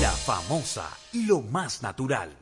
La famosa, lo más natural.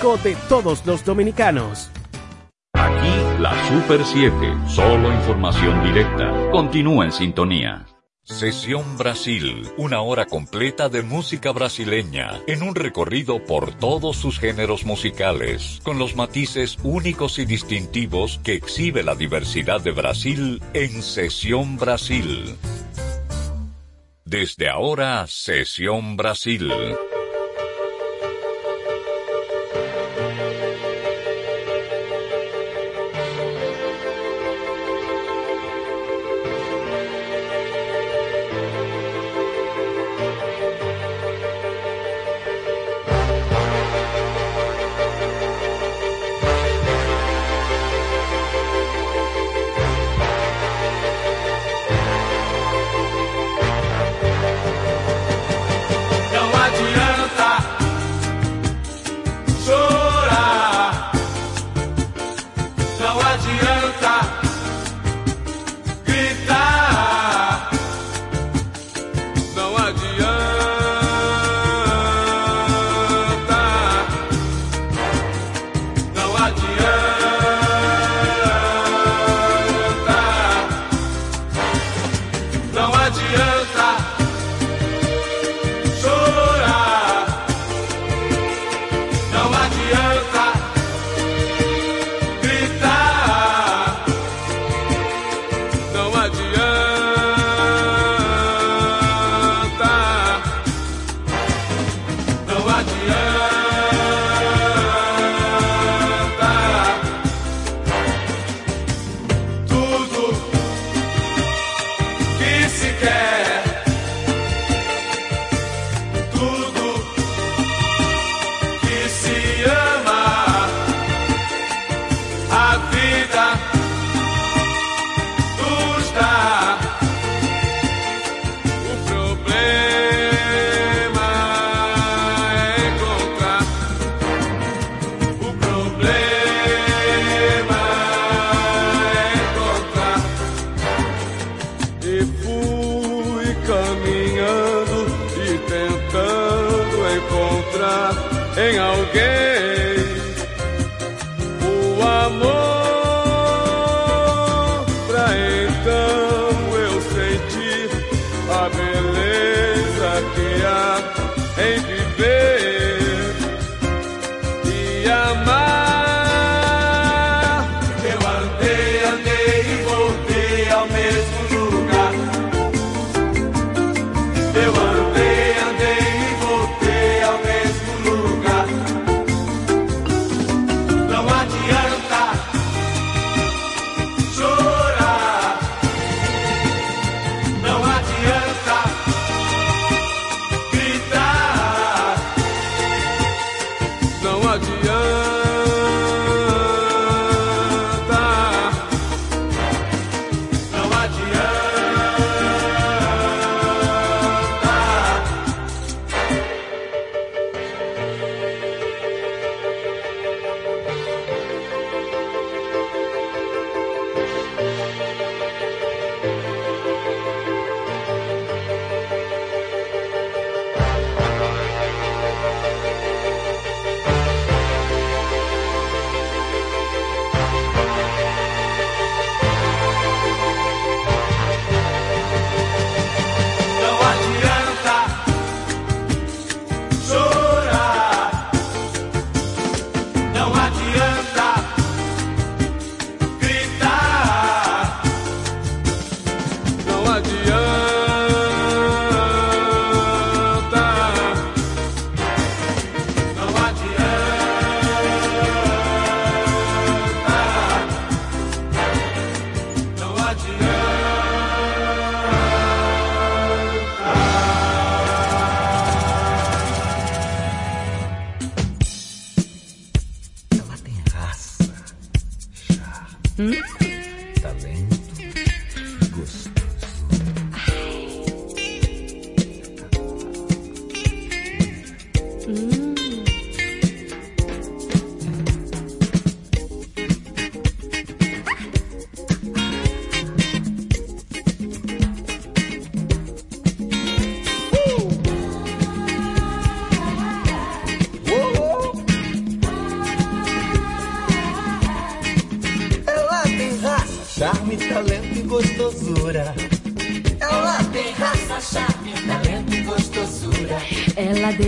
de todos los dominicanos. Aquí la Super 7, solo información directa. Continúa en sintonía. Sesión Brasil, una hora completa de música brasileña, en un recorrido por todos sus géneros musicales, con los matices únicos y distintivos que exhibe la diversidad de Brasil en Sesión Brasil. Desde ahora, Sesión Brasil.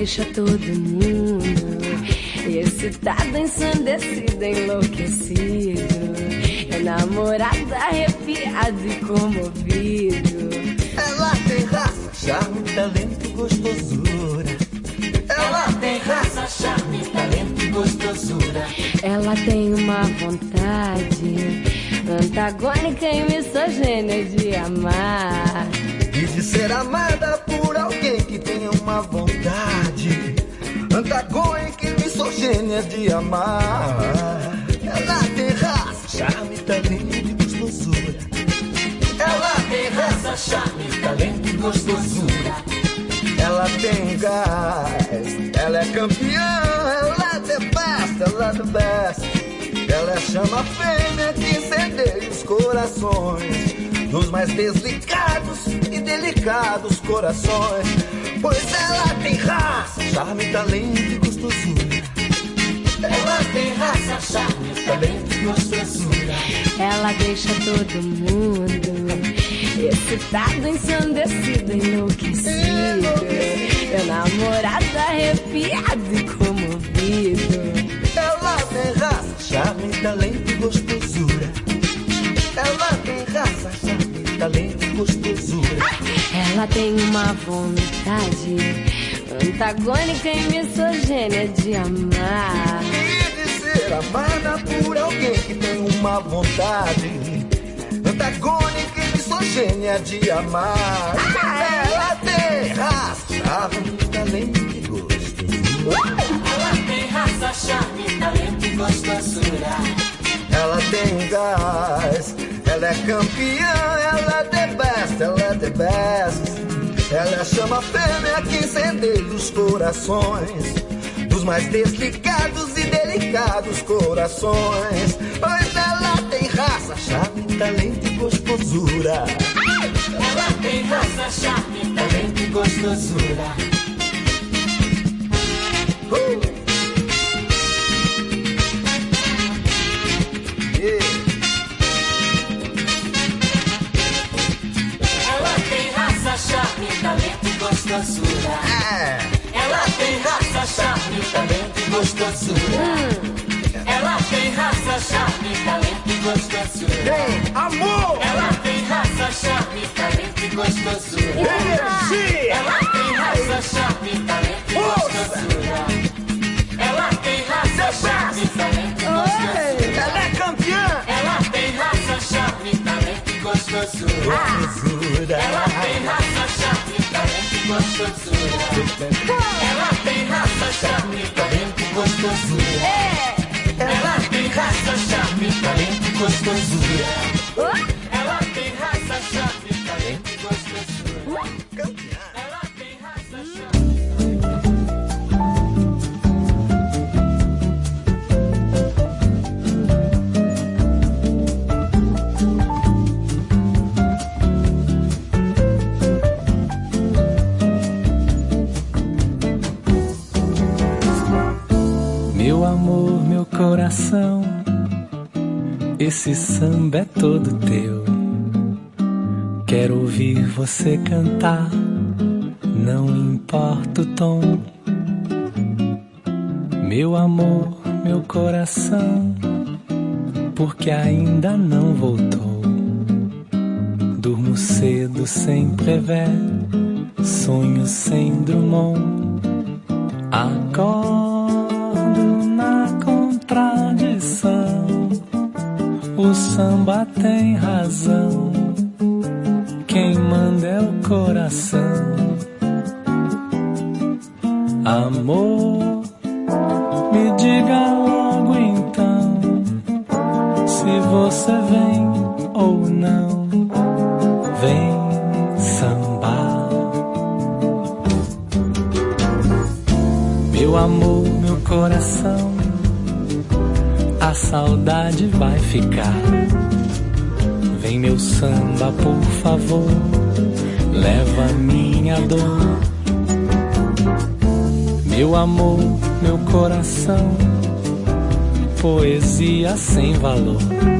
Deixa todo mundo excitado, ensandecido, enlouquecido. Enamorado, arrepiado e comovido. Ela tem raça, charme, talento e gostosura. Ela tem raça, charme, talento e gostosura. Ela tem uma vontade antagônica e misogênia de amar. E de ser amada por alguém que tenha uma vontade de amar. Ela tem raça, charme, talento e gostosura. Ela tem raça, charme, talento e gostosura. Ela tem gás, ela é campeã, ela é the best, ela é best. Ela é chama fêmea que incendeia os corações dos mais desligados e delicados corações. Pois ela tem raça, charme, talento e gostosura. Ela tem raça, charme, talento e gostosura. Ela deixa todo mundo excitado, ensandecido, enlouquecido. Enamorado, arrepiado e comovido. Ela tem raça, charme, talento e gostosura. Ela tem raça, charme, talento e gostosura. Ela tem uma vontade antagônica e misogênia de amar. Ser amada por alguém que tem uma vontade antagônica e misogênia de amar. Ela tem raça, charme, talento e gostosura. Ela tem raça, charme, talento e gostosura. Ela tem gás, ela é campeã, ela é the best, ela é the best. Ela é chama fêmea que incendeia os corações dos mais desligados delicados corações. Pois ela tem raça, charme, talento e gostosura. Ela tem raça, charme, talento e gostosura. Uh! Yeah. Ela tem raça, charme, talento e gostosura. É. Ela tem raça, charme, talento e gostosura. Ela tem raça, charme, talento e gostosura. Tem amor, Ela tem raça, charme, talento e gostosura. energia, Ela tem raça, charme, talento e gostosura. Ela tem raça, charme, talento e gostosura. ela é campeã. Ela tem raça, charme, talento e gostosura. Gostosura. Ela tem raça, charme, talento e gostosura. Ela tem raça, charme, talento gostosura. Ela tem raça, charme, talento e gostosura. Ela coração, esse samba é todo teu. Quero ouvir você cantar, não importa o tom. Meu amor, meu coração, porque ainda não voltou. Durmo cedo sem prever, sonho sem Drummond. Acordo samba tem razão. Quem manda é o coração. Amor, me diga logo então se você vem ou não. Vem sambar. Meu amor, meu coração, a saudade vai ficar. Coração, poesia sem valor.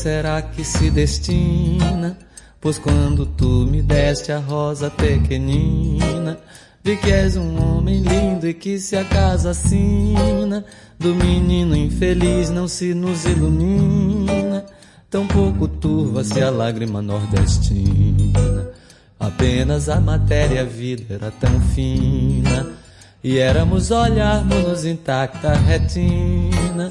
Será que se destina? Pois quando tu me deste a rosa pequenina, vi que és um homem lindo e que se a casa assina, do menino infeliz não se nos ilumina, tão pouco turva-se a lágrima nordestina. Apenas a matéria a vida era tão fina, e éramos olharmos-nos intacta retina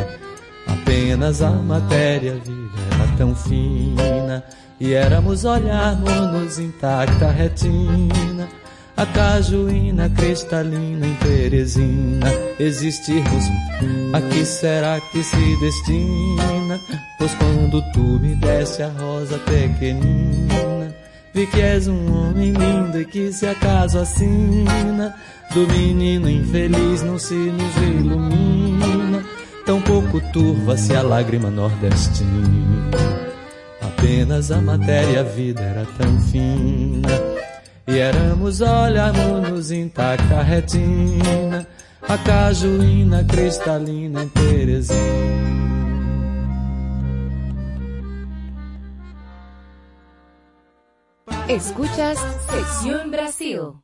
Apenas a matéria viva era tão fina e éramos olharmos-nos intacta retina. A cajuína cristalina em Teresina existirmos, a que será que se destina? Pois quando tu me deste a rosa pequenina, vi que és um homem lindo e que se acaso assina, do menino infeliz não se nos ilumina tão pouco turva-se a lágrima nordestina. Apenas a matéria a vida era tão fina, e éramos olharmos-nos intacta retina, a cajuína cristalina em Teresina. Escuchas Sesión Brasil.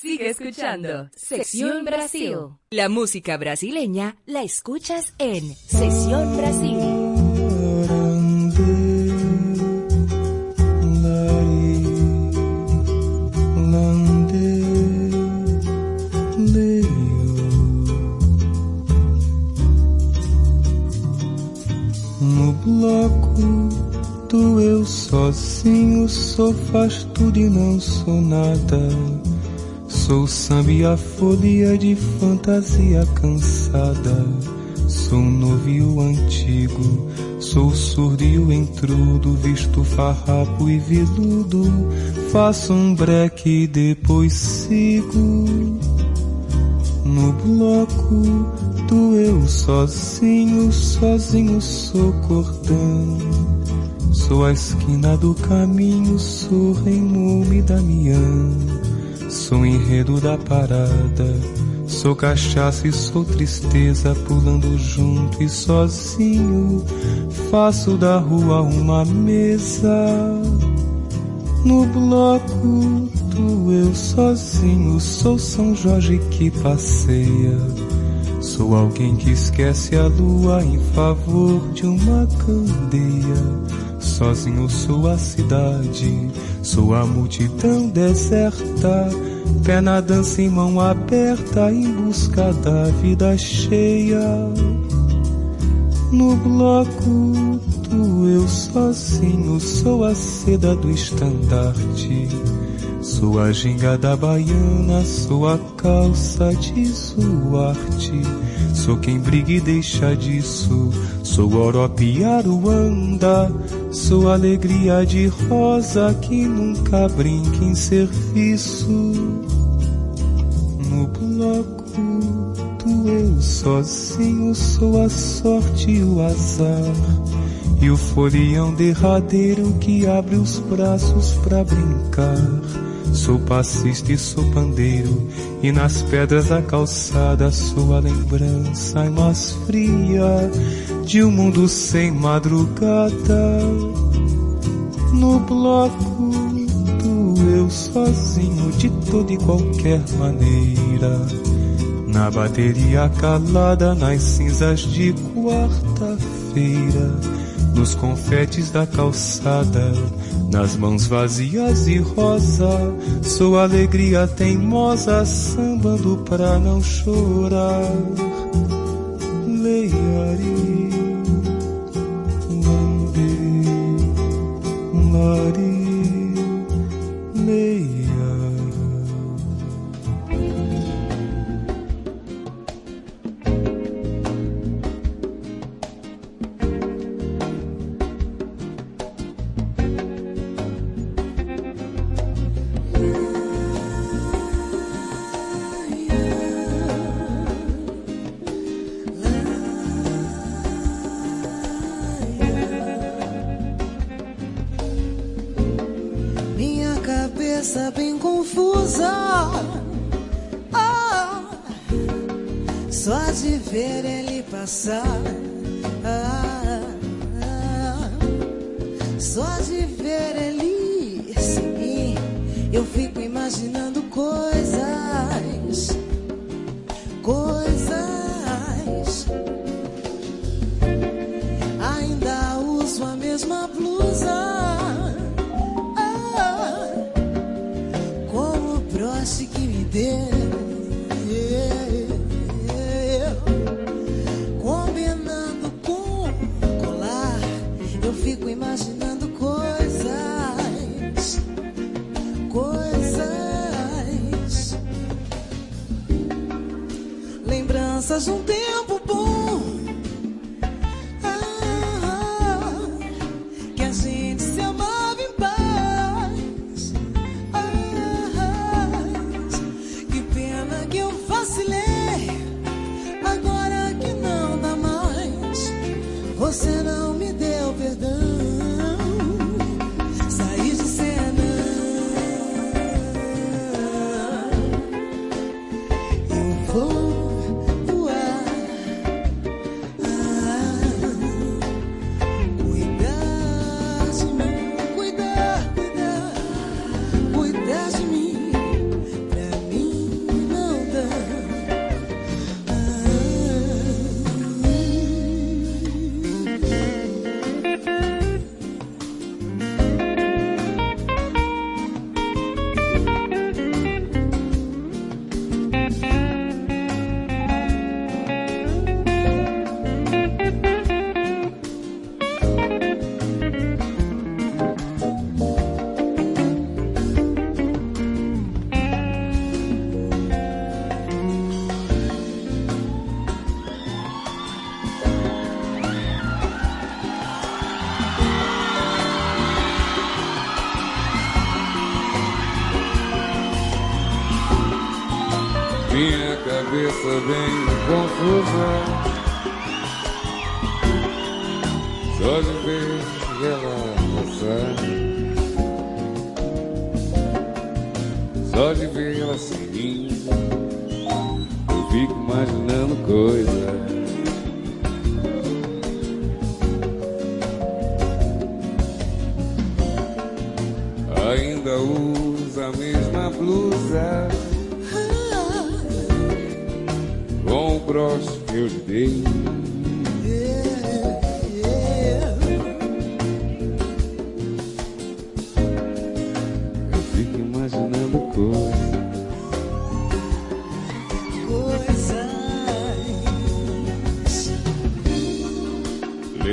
Sigue escuchando Sección Brasil. La música brasileña la escuchas en Sesión Brasil. No bloco do eu sozinho sou faz tudo e não sou nada. Sou samba e a folia de fantasia cansada. Sou novo e o antigo, sou surdo e o intrudo, visto farrapo e viludo. Faço um breque e depois sigo. No bloco do eu sozinho, sozinho sou cordão. Sou a esquina do caminho, sou Raimundo Damião. Sou enredo da parada, sou cachaça e sou tristeza, pulando junto e sozinho. Faço da rua uma mesa. No bloco do eu sozinho, sou São Jorge que passeia. Sou alguém que esquece a lua em favor de uma candeia. Sozinho sou a cidade, sou a multidão deserta, pé na dança em mão aberta em busca da vida cheia. No bloco do eu sozinho, sou a seda do estandarte. Sou a ginga da baiana, sou a calça de Zuarte. Sou quem briga e deixa disso, sou Orope Aruanda. Sou alegria de rosa que nunca brinca em serviço. No bloco do eu sozinho, sou a sorte e o azar. E o folião derradeiro que abre os braços pra brincar. Sou passista e sou pandeiro, e nas pedras da calçada sou a lembrança mais fria de um mundo sem madrugada. No bloco do eu sozinho, de toda e qualquer maneira. Na bateria calada, nas cinzas de quarta-feira. Nos confetes da calçada, nas mãos vazias e rosa, sou alegria teimosa, sambando pra não chorar. Leiari,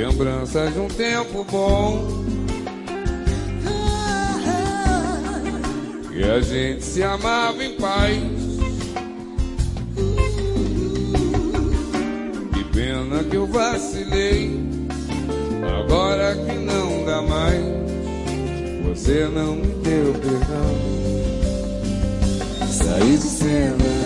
Lembranças de um tempo bom. E a gente se amava em paz. Que pena que eu vacilei. Agora que não dá mais. Você não me deu perdão. Saí de cena.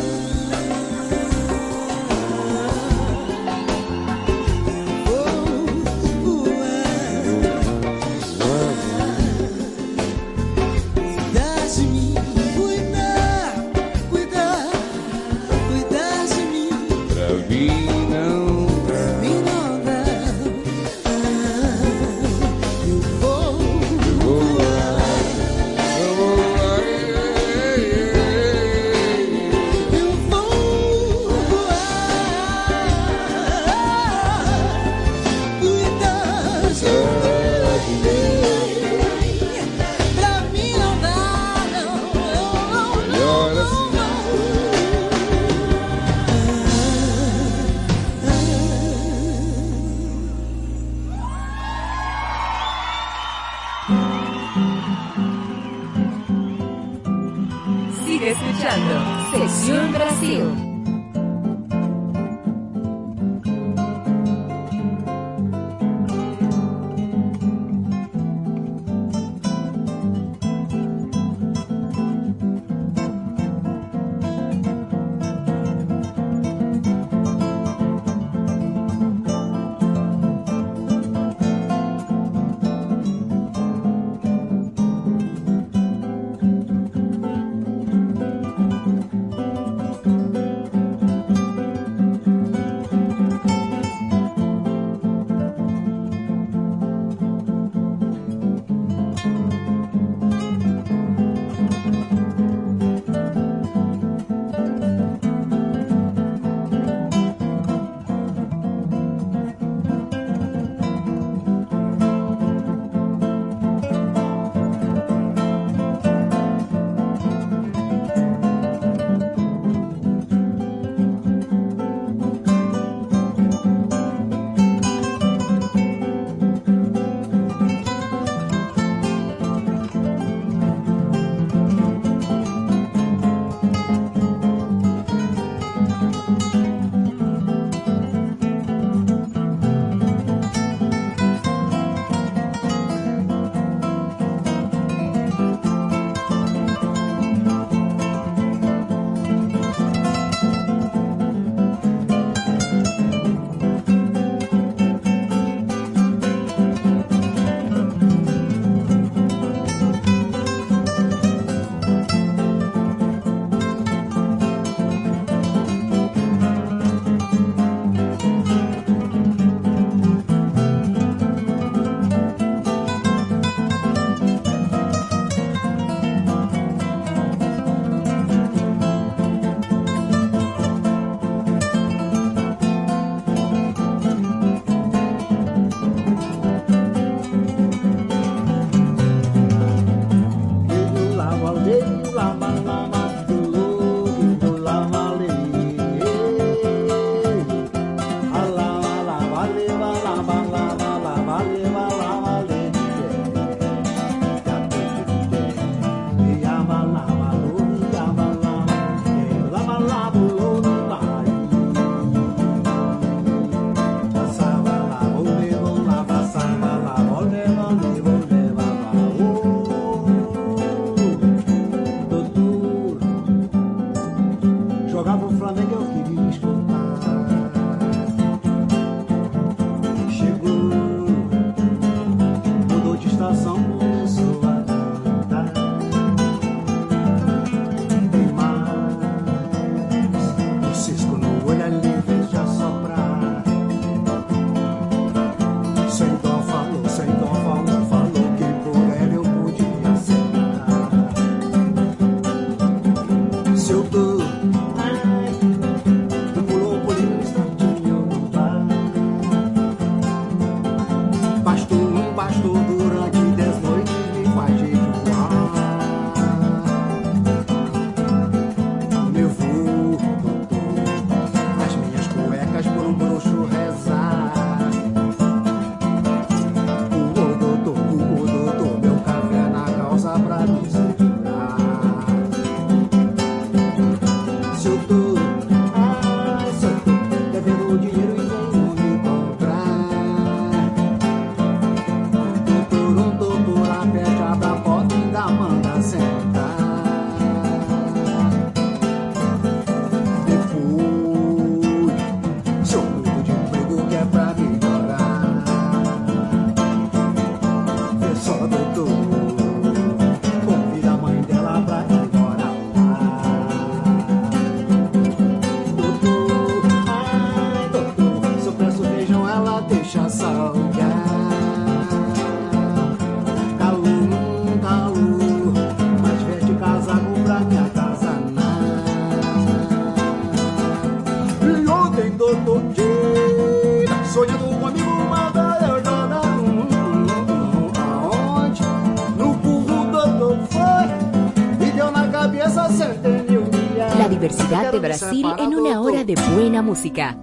Diversidad de Brasil en una hora de buena música.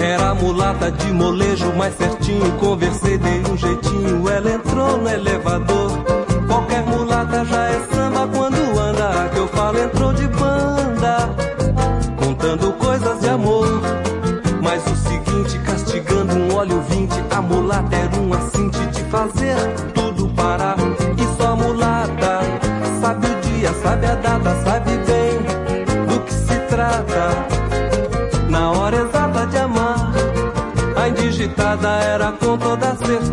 Era mulata de molejo mais certinho, conversei, dei um jeitinho, ela entrou no elevador. Qualquer mulata já é data, sabe bem do que se trata. Na hora exata de amar, a indigitada era com toda certeza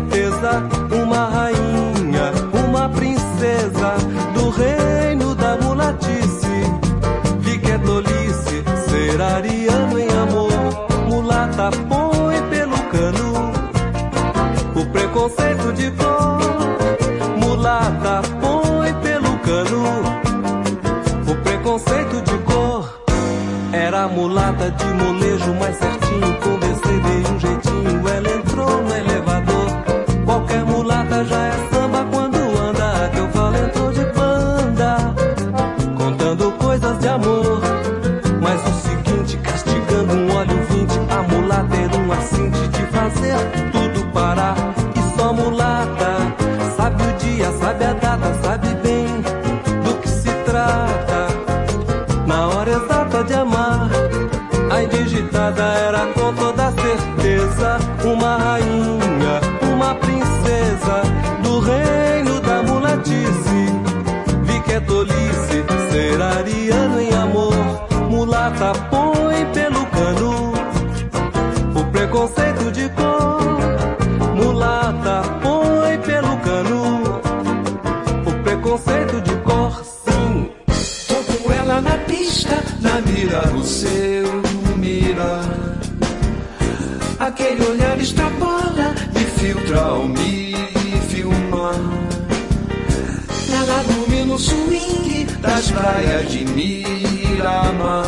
das praias de Miramar.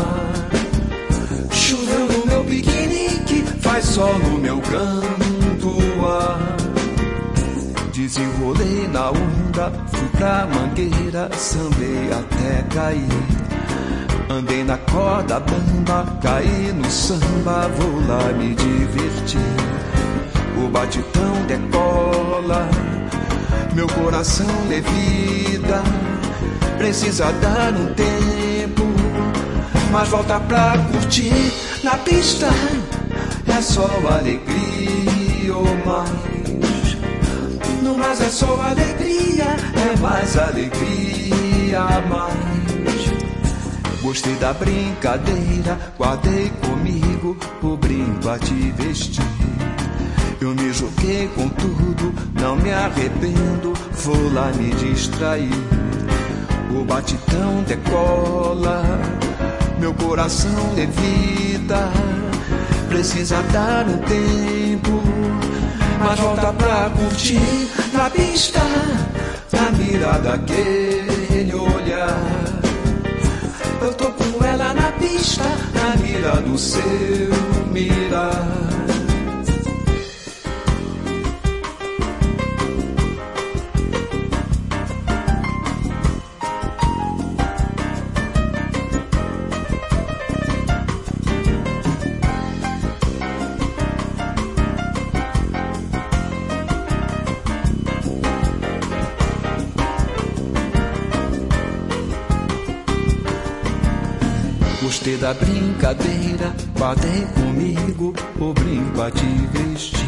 Choveu no meu piquenique, faz sol no meu canto. Desenrolei na onda, fui pra mangueira, sambei até cair. Andei na corda bamba, caí no samba, vou lá me divertir. O batidão decola, meu coração levita. Precisa dar um tempo, mas volta pra curtir na pista. É só alegria ou mais. No mais é só alegria, é mais alegria mais. Gostei da brincadeira, guardei comigo o brinco a te vestir. Eu me joguei com tudo, não me arrependo, vou lá me distrair. O batidão decola, meu coração levita. Precisa dar um tempo, mas volta pra curtir na pista, na mira daquele olhar. Eu tô com ela na pista, na mira do seu mirar. Gostei da brincadeira, guardei comigo o brinco a te vestir.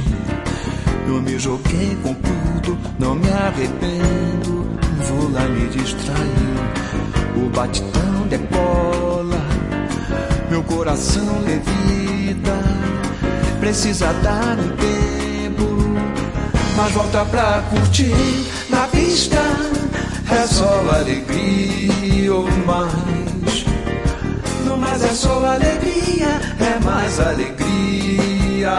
Eu me joguei com tudo, não me arrependo, vou lá me distrair. O batidão decola, meu coração levita. Precisa dar um tempo, mas volta pra curtir na pista. É só alegria ou mais. No mais é só alegria, é mais alegria.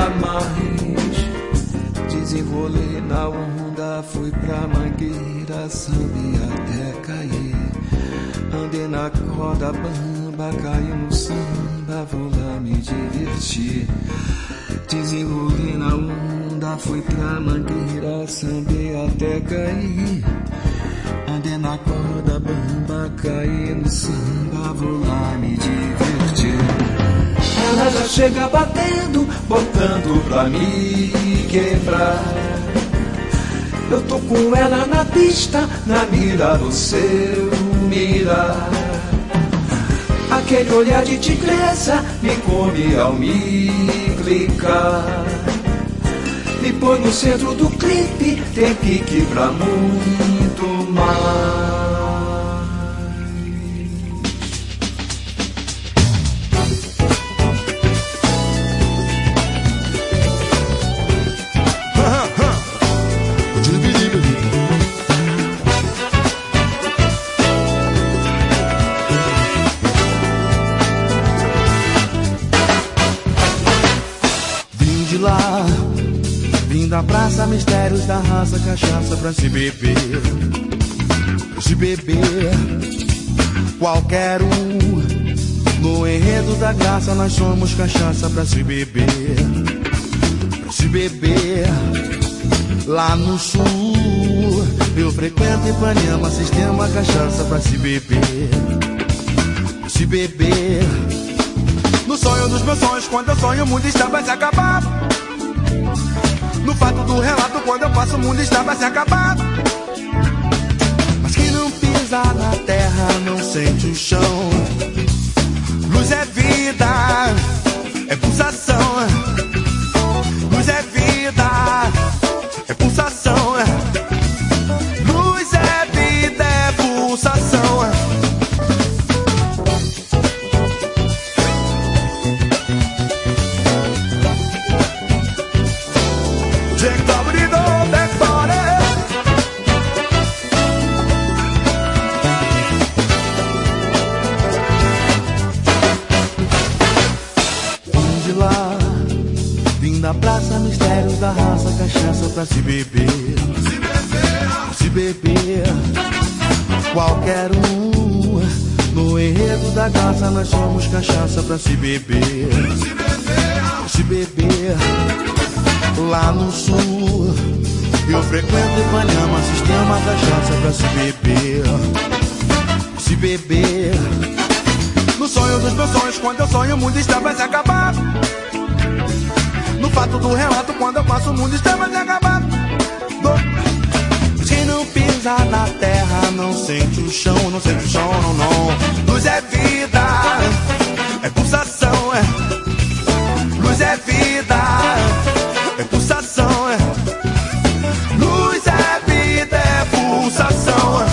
Desenrolei na onda, fui pra mangueira, sambi até cair. Andei na corda bamba, caí no samba, vou lá me divertir. Desenrolei na onda fui pra mangueira, sambei até cair. Andei na corda bamba, caí no samba, vou lá me divertir. Ela já chega batendo, botando pra me quebrar. Eu tô com ela na pista, na mira do seu mirar. Aquele olhar de tigresa me come ao me clicar. Me põe no centro do clipe, tem pique pra muito mais. Da raça, cachaça pra se beber. Se beber, qualquer um. No enredo da graça, nós somos cachaça pra se beber. Pra se beber, lá no sul. Eu frequento Ipanema, sistema cachaça pra se beber. Pra se beber. No sonho dos meus sonhos, quando eu sonho, o mundo está pra se acabar. No fato do relato, quando eu passo, o mundo está pra se acabar. Mas quem não pisa na terra não sente o chão. Luz é vida, é pulsação. Mundo está pra se acabar. Do- Quem não pisa na terra não sente o chão, não sente o chão, não, não. Luz é vida, é pulsação, é. Luz é vida, é pulsação, é. Luz é vida, é pulsação, é.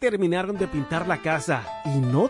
Terminaron de pintar la casa y no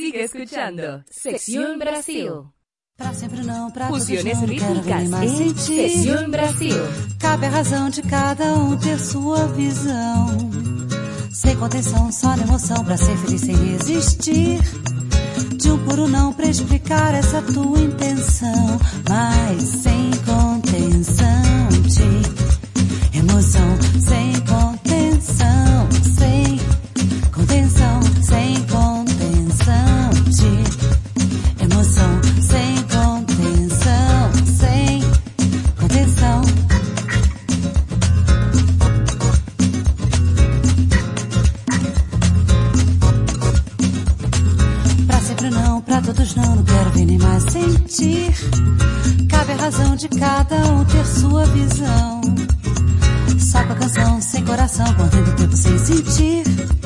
Sigue escuchando Sección Brasil. Pra sempre não, pra Fusiones não, rítmicas em. Sección Brasil. Cabe a razão de cada um ter sua visão. Sem contenção, só na emoção, pra ser feliz sem resistir. De um puro não pra explicar essa tua intenção. Mas sem contenção de emoção. Sem contenção, sem contenção emoção. Sem contenção, sem contenção. Pra sempre não, pra todos não, não quero ver nem mais sentir. Cabe a razão de cada um ter sua visão. Só com a canção, sem coração, contendo o tempo sem sentir.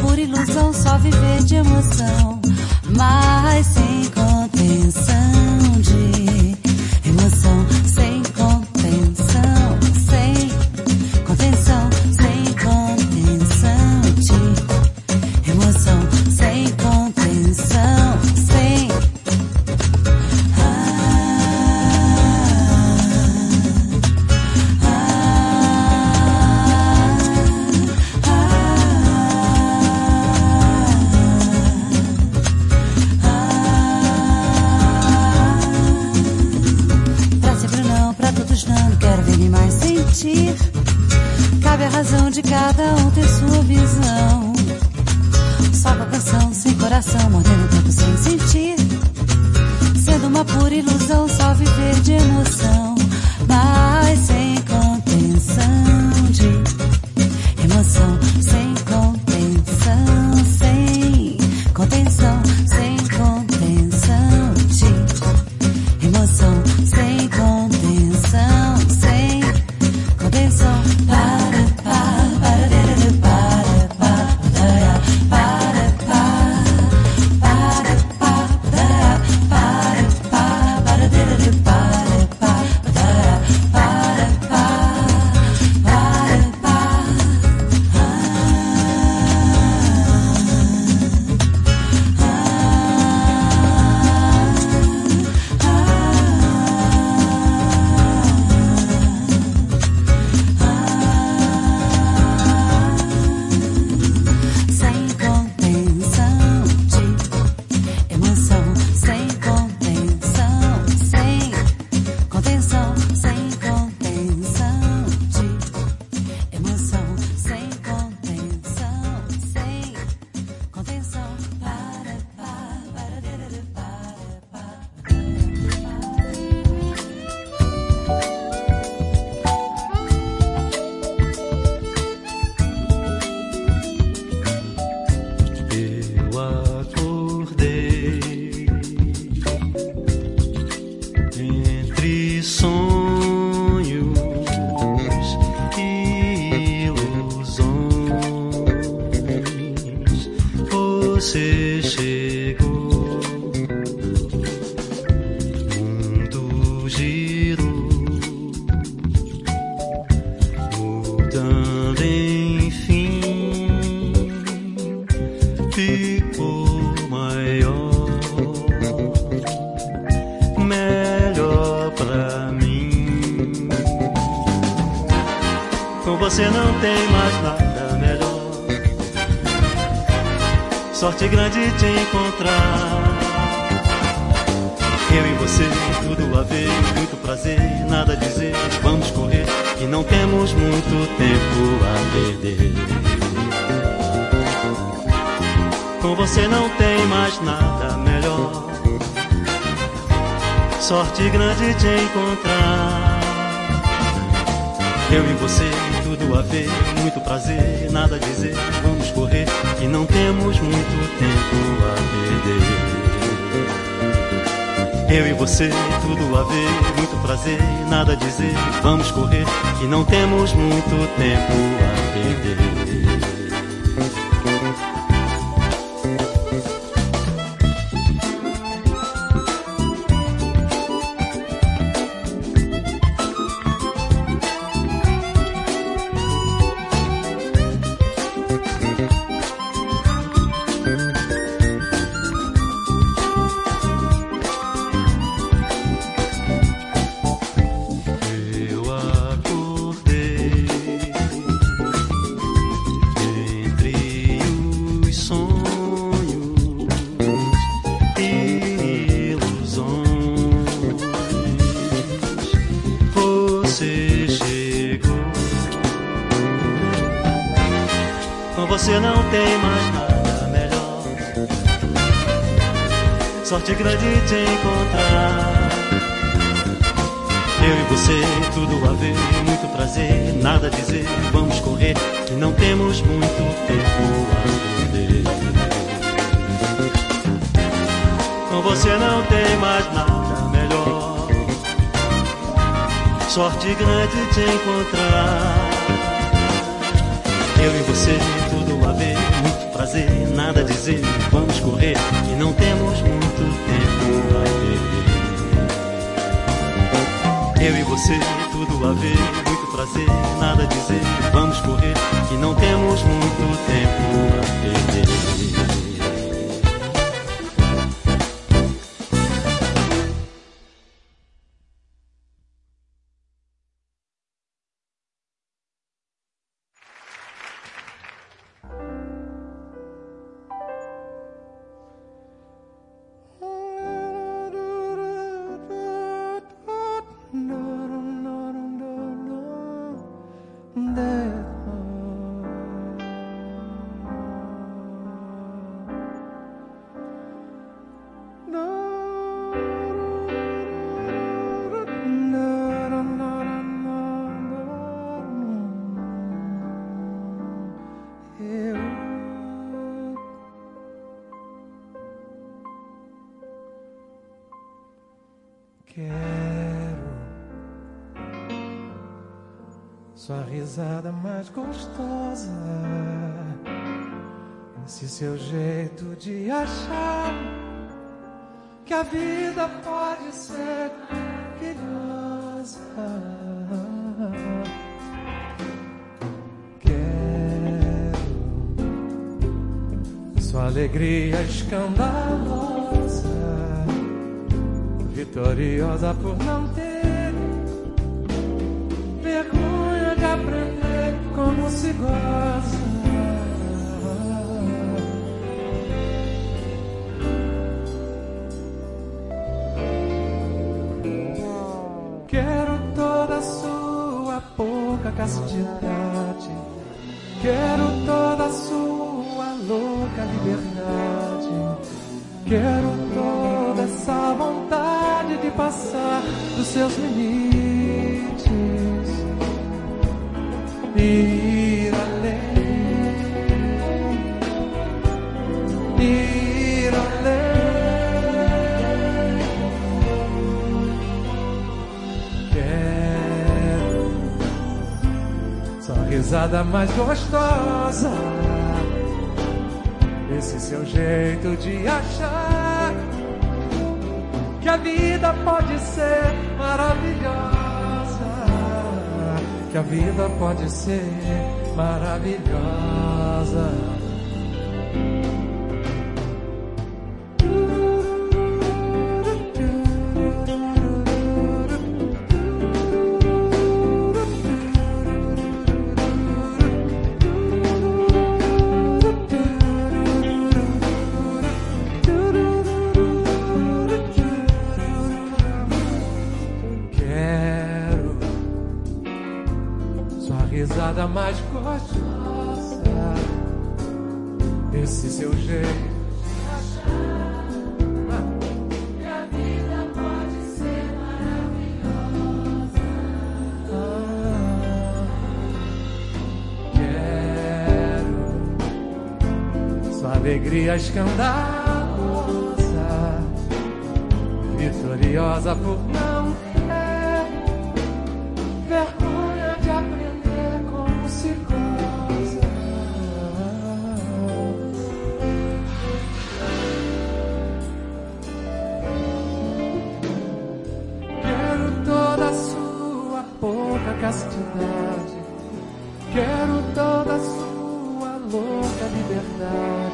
Pura ilusão, só viver de emoção. Mas sem contenção coração, mordendo tempo sem sentir. Sendo uma pura ilusão, só viver de emoção. Você não tem mais nada melhor. Sorte grande te encontrar. Eu e você, tudo a ver, muito prazer, nada a dizer. Vamos correr, que não temos muito tempo a perder. Com você não tem mais nada melhor. Sorte grande te encontrar. Eu e você, a ver, muito prazer, nada a dizer. Vamos correr, que não temos muito tempo a perder. Eu e você, tudo a ver, muito prazer, nada a dizer. Vamos correr, que não temos muito tempo a perder. Sorte grande te encontrar. Eu e você, tudo a ver, muito prazer, nada a dizer. Vamos correr e não temos muito tempo a perder. Eu e você, tudo a ver, muito prazer, nada a dizer. Vamos correr e não temos muito tempo a perder. Mais gostosa. Esse seu jeito de achar que a vida pode ser maravilhosa. Quero sua alegria escandalosa, vitoriosa por não ter como se goza. Quero toda a sua pouca castidade. Quero toda a sua louca liberdade. Quero toda essa vontade de passar dos seus limites risada mais gostosa, esse seu jeito de achar que a vida pode ser maravilhosa que a vida pode ser maravilhosa. Escandalosa, vitoriosa por não ter vergonha de aprender como se goza. Quero toda a sua pouca castidade, quero toda a sua louca liberdade.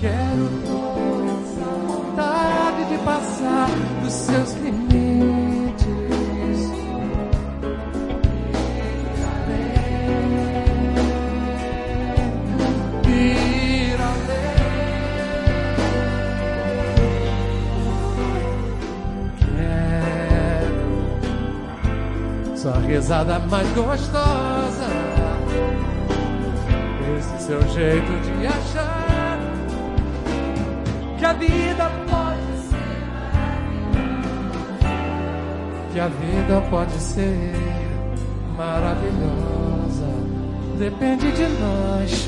Quero vontade de passar dos seus limites. Ir além. Quero sua risada mais gostosa. Esse seu jeito de achar que a vida pode ser que a vida pode ser maravilhosa. Depende de nós.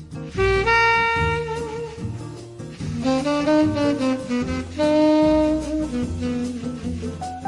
Thank you.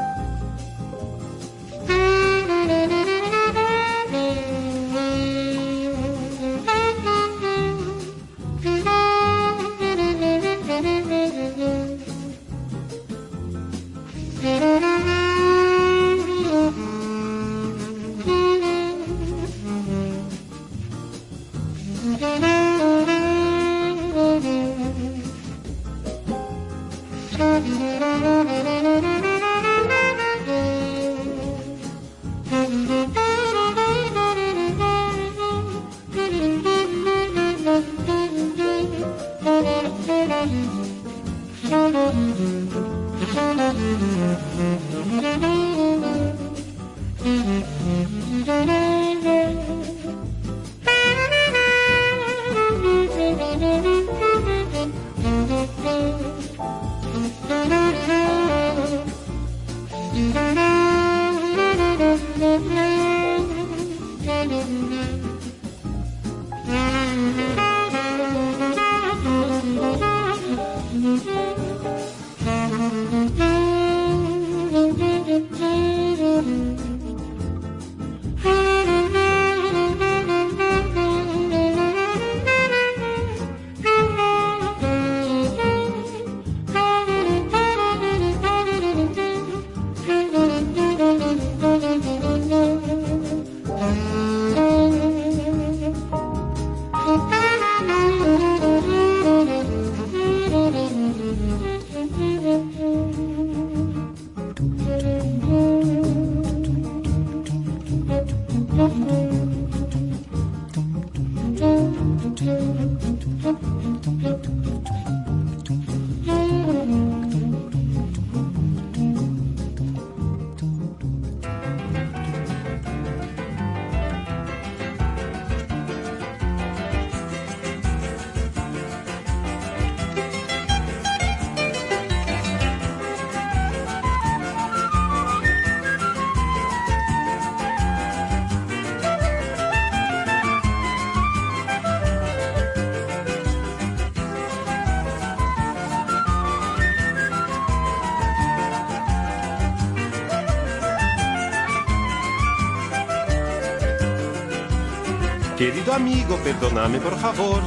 Amigo, perdóname por favor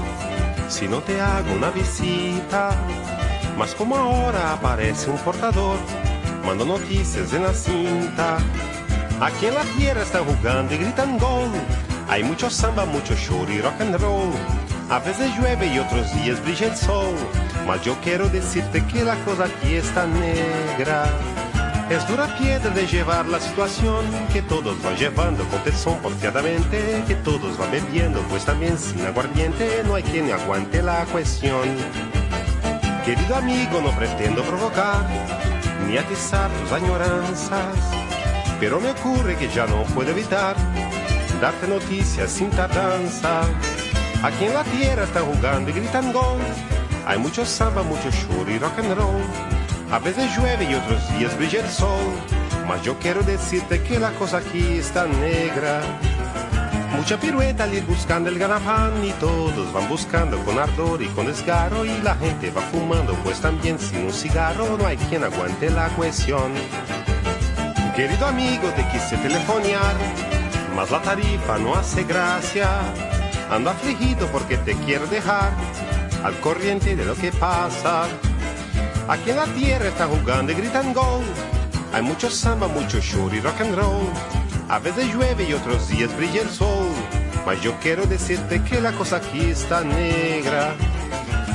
si no te hago una visita. Mas como ahora aparece un portador, mando noticias en la cinta. Aquí en la tierra están jugando y gritan gol. Hay mucho samba, mucho show y rock and roll. A veces llueve y otros días brilla el sol. Mas yo quiero decirte que la cosa aquí está negra. Es dura piedra de llevar la situación que todos van llevando con tesón porfiadamente, que todos van bebiendo, pues también sin aguardiente no hay quien aguante la cuestión. Querido amigo, no pretendo provocar ni atizar tus añoranzas, pero me ocurre que ya no puedo evitar darte noticias sin tardanza. Aquí en la tierra están jugando y gritan. Hay mucho samba, mucho y rock and roll. A veces llueve y otros días brilla el sol, mas yo quiero decirte que la cosa aquí está negra. Mucha pirueta al ir buscando el ganapán y todos van buscando con ardor y con desgarro y la gente va fumando pues también sin un cigarro no hay quien aguante la cuestión. Querido amigo te quise telefonear, mas la tarifa no hace gracia. Ando afligido porque te quiero dejar al corriente de lo que pasa. Aquí en la tierra está jugando y gritan gol. Hay mucho samba, mucho show y rock and roll. A veces llueve y otros días brilla el sol. Mas yo quiero decirte que la cosa aquí está negra.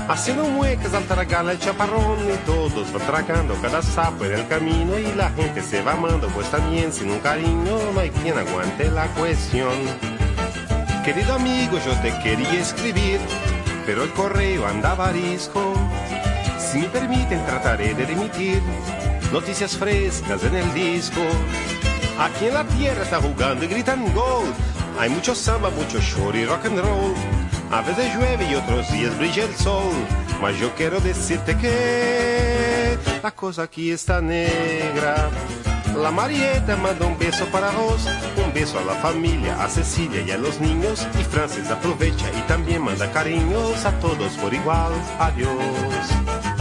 Haciendo muecas al tragar el chaparrón y todos van tragando cada sapo en el camino y la gente se va amando pues también sin un cariño no hay quien aguante la cuestión. Querido amigo, yo te quería escribir, pero el correo andaba arisco. Si me permiten, trataré de remitir noticias frescas en el disco. Aquí en la tierra está jugando y gritan gol. Hay mucho samba, mucho show y rock and roll. A veces llueve y otros días brilla el sol. Mas yo quiero decirte que la cosa aquí está negra. La Marieta manda un beso para vos, un beso a la familia, a Cecilia y a los niños. Y Francis aprovecha y también manda cariños a todos por igual. Adiós.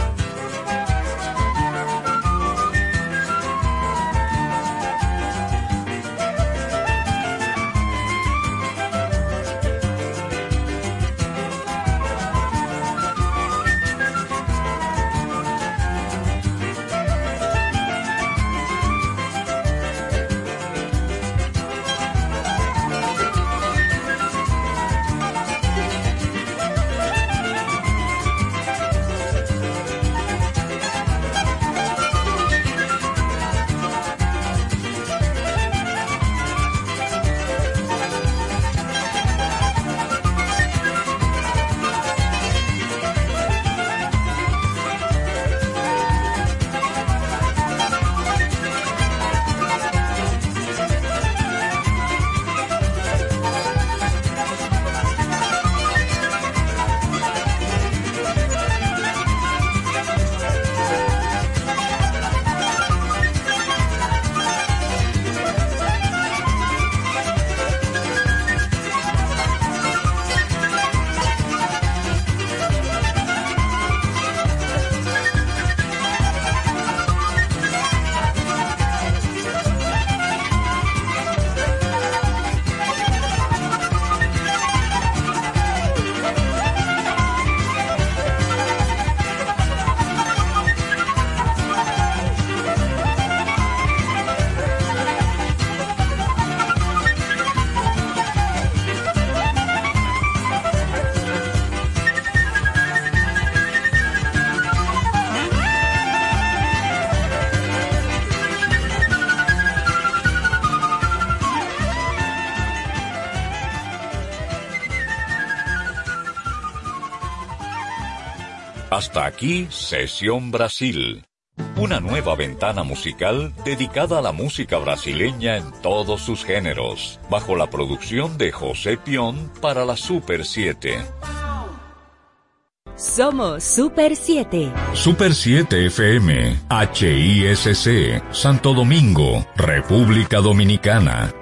Hasta aquí Sesión Brasil. Una nueva ventana musical dedicada a la música brasileña en todos sus géneros, bajo la producción de José Pion para la Super 7. Somos Super 7. Super 7 FM, HISC, Santo Domingo, República Dominicana.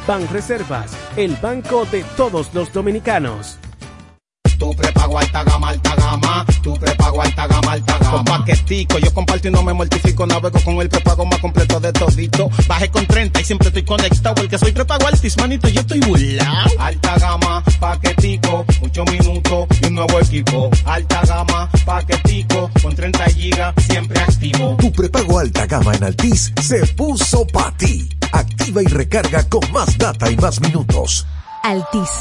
Banreservas, el banco de todos los dominicanos. Tu prepago alta gama, alta gama. Tu prepago alta gama, alta gama. Con paquetico, yo comparto y no me mortifico. Navego con el prepago más completo de todito. Bajé con 30 y siempre estoy conectado. Porque soy prepago altis, manito, yo estoy burlao. Alta gama, paquetico, 8 minutos y un nuevo equipo. Alta gama, paquetico, con 30 gigas, siempre activo. Tu prepago alta gama en Altis se puso pa' ti. Activa y recarga con más data y más minutos. Altis,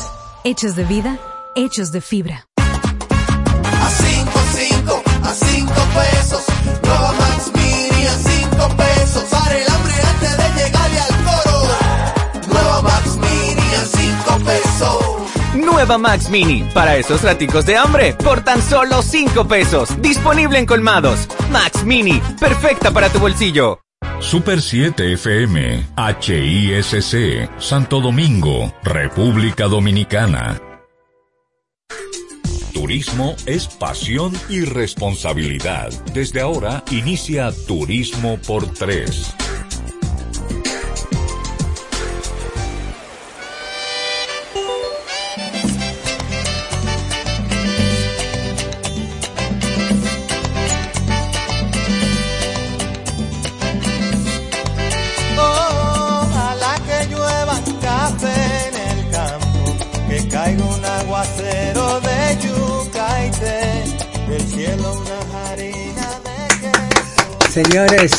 hechos de vida, hechos de fibra. A 5, 5, a 5 pesos. Nueva Max Mini a 5 pesos. Para el hambre antes de llegarle al coro. Nueva Max Mini a 5 pesos. Nueva Max Mini, para esos raticos de hambre, por tan solo 5 pesos. Disponible en colmados. Max Mini, perfecta para tu bolsillo. Super 7 FM, HISC, Santo Domingo, República Dominicana. Turismo es pasión y responsabilidad. Desde ahora inicia Turismo por Tres. Señores,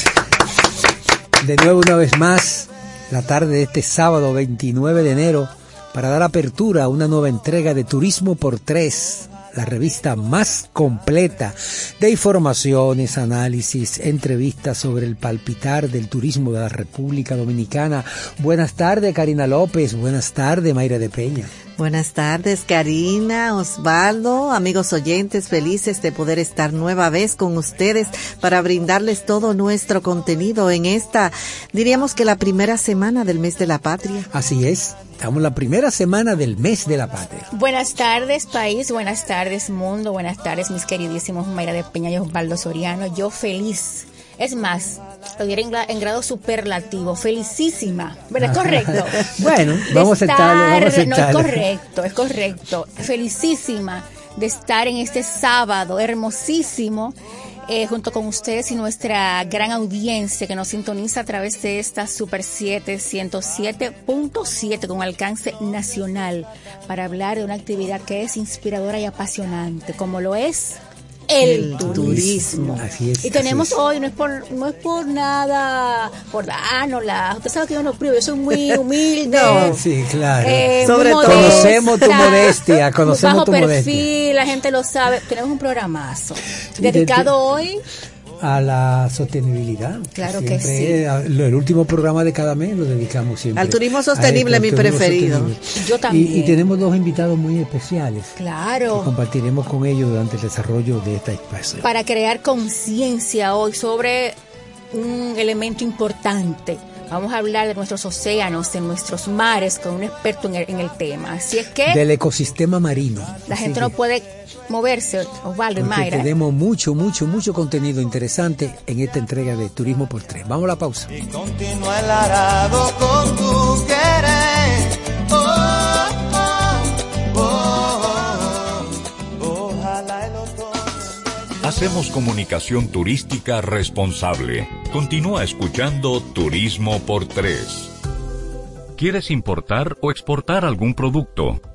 de nuevo una vez más, la tarde de este sábado 29 de enero, para dar apertura a una nueva entrega de Turismo por Tres, la revista más completa de informaciones, análisis, entrevistas sobre el palpitar del turismo de la República Dominicana. Buenas tardes, Karina López. Buenas tardes, Mayra de Peña. Buenas tardes, Karina, Osvaldo, amigos oyentes, felices de poder estar nueva vez con ustedes para brindarles todo nuestro contenido en esta, diríamos que la primera semana del mes de la patria. Así es, estamos en la primera semana del mes de la patria. Buenas tardes, país. Buenas tardes, mundo. Buenas tardes, mis queridísimos Mayra de Peña y Osvaldo Soriano. Yo feliz. Es más, diré en, gra- en grado superlativo. Felicísima. ¿Verdad? Es correcto. Bueno, vamos a aceptarlo, vamos a estar- No, es aceptarlo. correcto, es correcto. Felicísima de estar en este sábado hermosísimo. eh, junto con ustedes y nuestra gran audiencia que nos sintoniza a través de esta Super 7 107.7 con alcance nacional para hablar de una actividad que es inspiradora y apasionante, como lo es el, El turismo. turismo. Así es, Y tenemos así es. hoy, no es por, no es por nada, por dárnosla. Usted sabe que yo no privo, yo soy muy humilde. No, sí, claro. Eh, Sobre todo. Conocemos tu modestia, conocemos bajo tu perfil, modestia. la gente lo sabe. Tenemos un programazo Sí, dedicado hoy A la sostenibilidad. Claro que Siempre sí. es, lo- el último programa de cada mes lo dedicamos siempre. Al turismo sostenible, esto, mi preferido. sostenible. Yo Y, también. y tenemos dos invitados muy especiales. que Claro. compartiremos con ellos durante el desarrollo de esta espacio. para crear conciencia hoy sobre un elemento importante. Vamos a hablar de nuestros océanos, de nuestros mares, con un experto en el, en el tema. Así es que Del ecosistema marino. la gente que- no puede moverse, Osvaldo y porque Mayra. tenemos mucho, mucho, mucho contenido interesante en esta entrega de Turismo por Tres. Vamos a la pausa. Continúa el arado con Hacemos comunicación turística responsable. Continúa escuchando Turismo por Tres. ¿Quieres importar o exportar algún producto?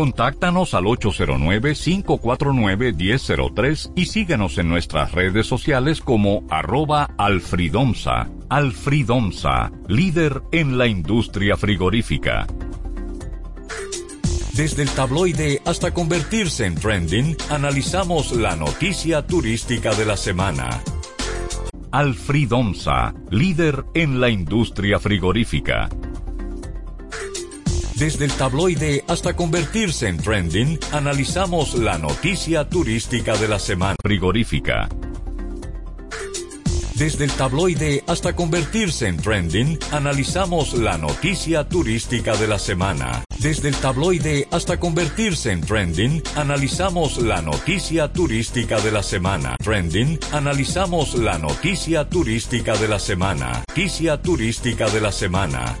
Contáctanos al 809-549-1003 y síguenos en nuestras redes sociales como arroba alfridomsa. Alfridomsa, líder en la industria frigorífica. Desde el tabloide hasta convertirse en trending, analizamos la noticia turística de la semana. Alfridomsa, líder en la industria frigorífica. Desde el tabloide hasta convertirse en trending, analizamos la noticia turística de la semana frigorífica. Desde el tabloide hasta convertirse en trending, analizamos la noticia turística de la semana. Desde el tabloide hasta convertirse en trending, analizamos la noticia turística de la semana. Trending, analizamos la noticia turística de la semana. Noticia turística de la semana.